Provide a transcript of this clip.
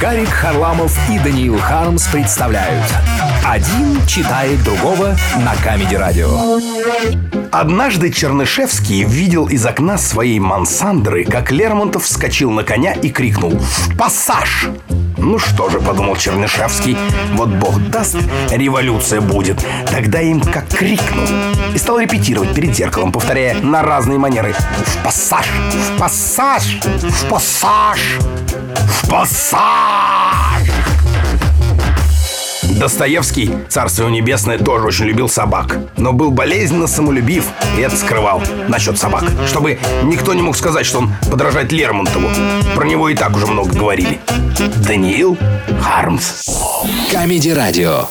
Гарик Харламов и Даниил Хармс представляют Один читает другого на Камеди Радио Однажды Чернышевский видел из окна своей мансандры, как Лермонтов вскочил на коня и крикнул «В пассаж!» Ну что же, подумал Чернышевский, вот бог даст, революция будет. Тогда им как крикнул. И стал репетировать перед зеркалом, повторяя на разные манеры. В пассаж, в пассаж, в пассаж, пассаж. Достоевский, царство его небесное, тоже очень любил собак, но был болезненно самолюбив и это скрывал насчет собак, чтобы никто не мог сказать, что он подражает Лермонтову. Про него и так уже много говорили. Даниил Хармс. Камеди Радио